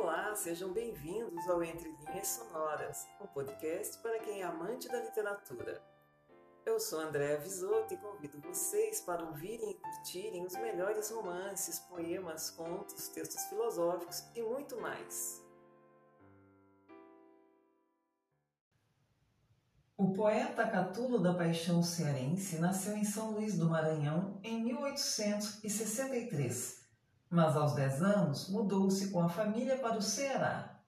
Olá, sejam bem-vindos ao Entre Linhas Sonoras, um podcast para quem é amante da literatura. Eu sou Andréa Visoto e convido vocês para ouvirem e curtirem os melhores romances, poemas, contos, textos filosóficos e muito mais. O poeta Catulo da Paixão Cearense nasceu em São Luís do Maranhão em 1863 mas aos 10 anos mudou-se com a família para o Ceará.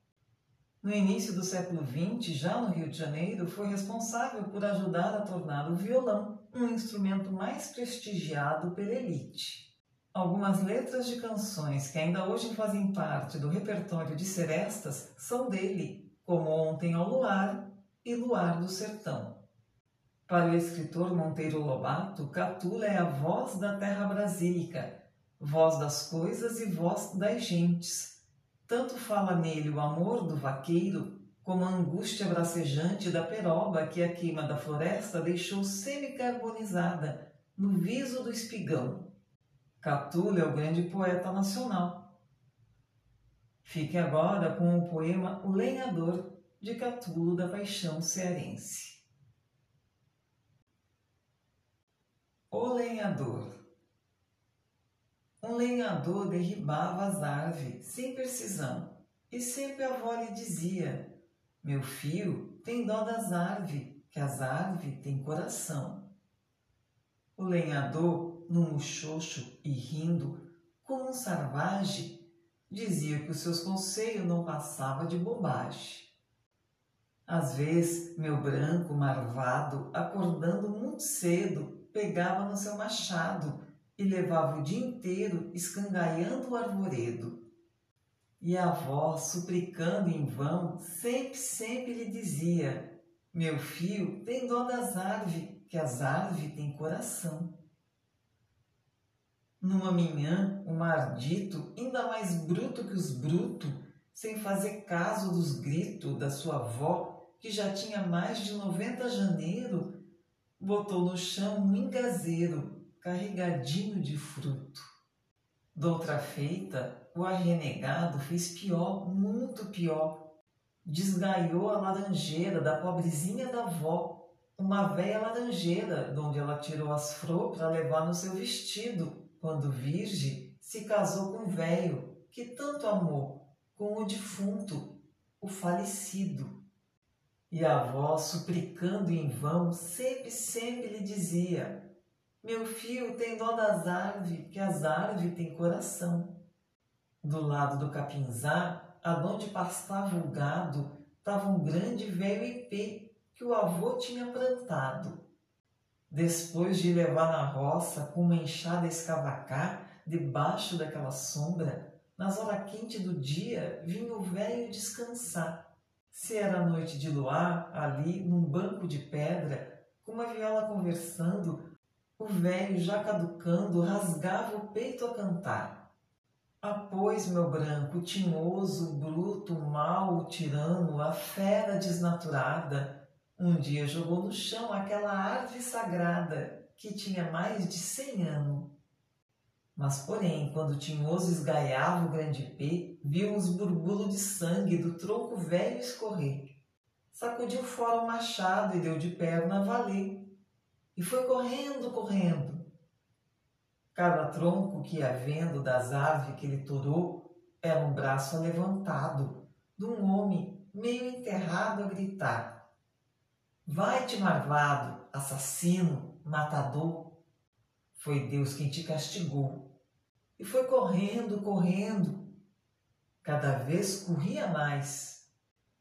No início do século XX, já no Rio de Janeiro, foi responsável por ajudar a tornar o violão um instrumento mais prestigiado pela elite. Algumas letras de canções que ainda hoje fazem parte do repertório de serestas são dele, como Ontem ao Luar e Luar do Sertão. Para o escritor Monteiro Lobato, Catula é a voz da terra brasílica, voz das coisas e voz das gentes. Tanto fala nele o amor do vaqueiro, como a angústia bracejante da peroba que a queima da floresta deixou semicarbonizada no viso do espigão. Catulo é o grande poeta nacional. Fique agora com o poema O Lenhador, de Catulo da Paixão Cearense. O Lenhador um lenhador derribava as árvores sem precisão, e sempre a avó lhe dizia: Meu filho, tem dó das árvores, que as árvores têm coração. O lenhador, no muxoxo e rindo, como um sarvage, dizia que os seus conselhos não passavam de bobagem. Às vezes, meu branco marvado, acordando muito cedo, pegava no seu machado e levava o dia inteiro escangaiando o arvoredo. E a avó, suplicando em vão, sempre, sempre lhe dizia: Meu filho, tem dó das árvores, que as árvores têm coração. Numa manhã, o mardito, ainda mais bruto que os brutos, sem fazer caso dos gritos da sua avó, que já tinha mais de noventa janeiro, botou no chão um engazeiro carregadinho de fruto. Doutra feita, o arrenegado fez pior, muito pior. Desgaiou a laranjeira da pobrezinha da avó, uma velha laranjeira, de onde ela tirou as flores para levar no seu vestido, quando virgem se casou com o velho que tanto amou, com o defunto, o falecido. E a avó, suplicando em vão, sempre, sempre lhe dizia: meu filho tem dó das árvores, que as árvores têm coração. Do lado do capinzá, aonde pastava o gado, estava um grande velho ipê que o avô tinha plantado. Depois de levar na roça com uma enxada escavacar, debaixo daquela sombra, nas horas quentes do dia, vinha o velho descansar. Se era noite de luar, ali, num banco de pedra, com uma viola conversando, o velho, já caducando, rasgava o peito a cantar. Após meu branco, tinhoso, bruto, mau, tirano, a fera desnaturada, um dia jogou no chão aquela árvore sagrada que tinha mais de cem anos. Mas, porém, quando tinhoso esgaiava o grande pé, viu os burbulos de sangue do tronco velho escorrer. Sacudiu fora o machado e deu de perna a valer e foi correndo, correndo. Cada tronco que ia vendo das aves que ele torou era um braço levantado de um homem meio enterrado a gritar: Vai-te, marvado, assassino, matador! Foi Deus quem te castigou. E foi correndo, correndo. Cada vez corria mais.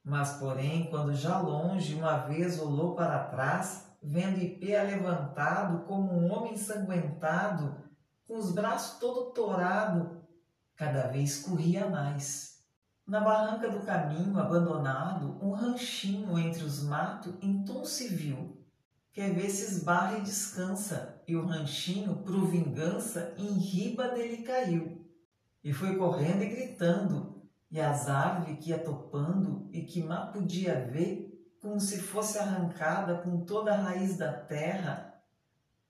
Mas, porém, quando já longe uma vez olhou para trás, vendo Ipê levantado como um homem ensanguentado, com os braços todo torado, cada vez corria mais. Na barranca do caminho abandonado, um ranchinho entre os matos então se viu. Quer ver se esbarra e descansa, e o ranchinho, por vingança, em riba dele caiu. E foi correndo e gritando, e as árvores que ia topando e que mal podia ver, como se fosse arrancada com toda a raiz da terra,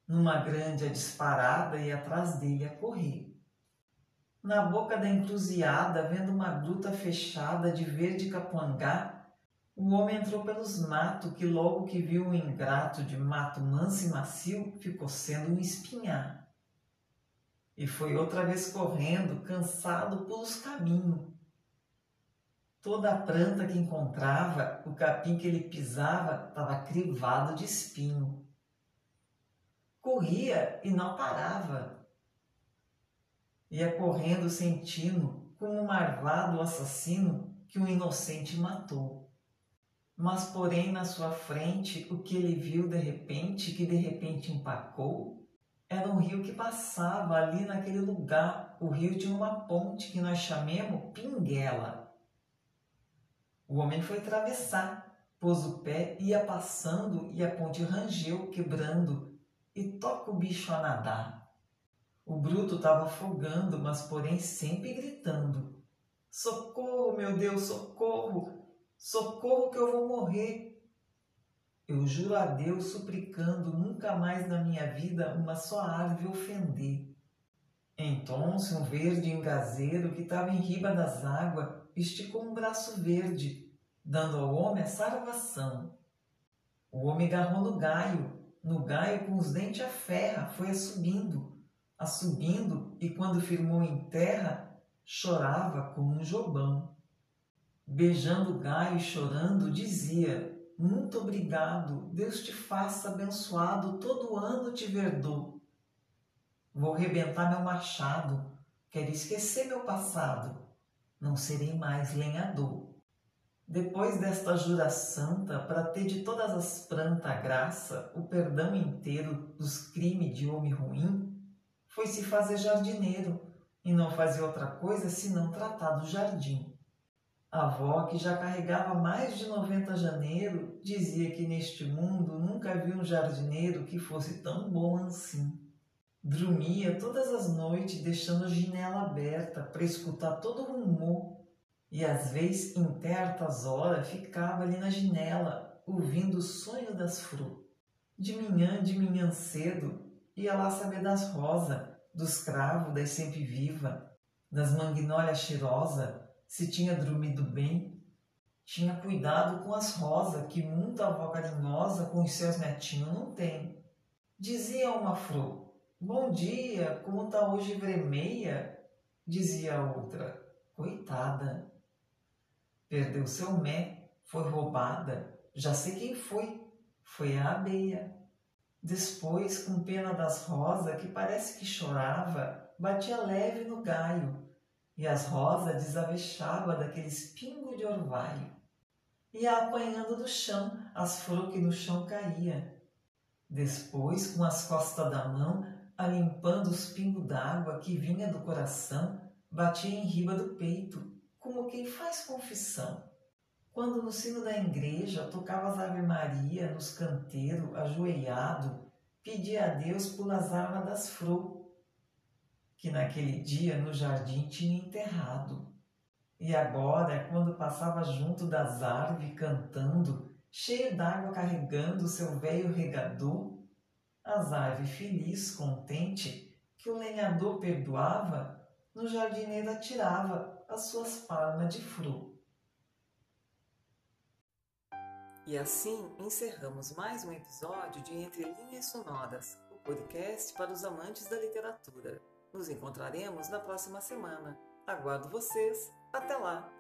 numa grande a disparada e atrás dele a correr. Na boca da encruzilhada, vendo uma gruta fechada de verde capuangá, o homem entrou pelos matos, que logo que viu o ingrato de mato manso e macio, ficou sendo um espinhar. E foi outra vez correndo, cansado pelos caminhos. Toda a planta que encontrava, o capim que ele pisava, estava crivado de espinho. Corria e não parava. Ia correndo sentindo como um marvado assassino que um inocente matou. Mas, porém, na sua frente, o que ele viu de repente, que de repente empacou, era um rio que passava ali naquele lugar. O rio tinha uma ponte que nós chamemos Pinguela. O homem foi atravessar, pôs o pé, ia passando e a ponte rangeu, quebrando, e toca o bicho a nadar. O bruto estava afogando, mas porém sempre gritando: Socorro, meu Deus, socorro! Socorro que eu vou morrer! Eu juro a Deus, suplicando nunca mais na minha vida uma só árvore ofender. Então, um verde engazeiro que estava em riba das águas esticou um braço verde, dando ao homem a salvação. O homem agarrou no gaio, no gaio com os dentes a ferra, foi a subindo, a subindo, e quando firmou em terra, chorava como um jobão. Beijando o gaio e chorando, dizia: Muito obrigado, Deus te faça abençoado, todo ano te verdou. Vou rebentar meu machado, quero esquecer meu passado não serei mais lenhador. Depois desta jura santa, para ter de todas as prantas graça, o perdão inteiro dos crimes de homem ruim, foi se fazer jardineiro e não fazer outra coisa senão tratar do jardim. A avó, que já carregava mais de 90 janeiro, dizia que neste mundo nunca viu um jardineiro que fosse tão bom assim. Dormia todas as noites deixando a janela aberta para escutar todo o rumor e às vezes em certas horas ficava ali na janela ouvindo o sonho das frutas. De manhã, de manhã cedo, ia lá saber das rosas, dos cravos das sempre viva, das magnólias cheirosa, se tinha dormido bem. Tinha cuidado com as rosas, que muita avó carinhosa com os seus netinhos não tem. Dizia uma flor, Bom dia, como tá hoje vermelha? Dizia a outra. Coitada. Perdeu seu mé, foi roubada. Já sei quem foi. Foi a abeia. Depois, com pena das rosas, que parece que chorava, batia leve no gaio, e as rosas desavexava daqueles pingos de orvalho. Ia apanhando do chão as flores que no chão caía. Depois, com as costas da mão, alimpando os pingos d'água que vinha do coração, batia em riba do peito, como quem faz confissão. Quando no sino da igreja tocava as Ave Maria nos canteiros, ajoelhado, pedia a Deus pelas armas das flores, que naquele dia no jardim tinha enterrado. E agora, quando passava junto das árvores cantando, cheio d'água carregando seu velho regador, as aves feliz, contente, que o lenhador perdoava, no jardineiro atirava as suas palmas de fruto. E assim encerramos mais um episódio de Entre Linhas Sonoras, o podcast para os amantes da literatura. Nos encontraremos na próxima semana. Aguardo vocês. Até lá!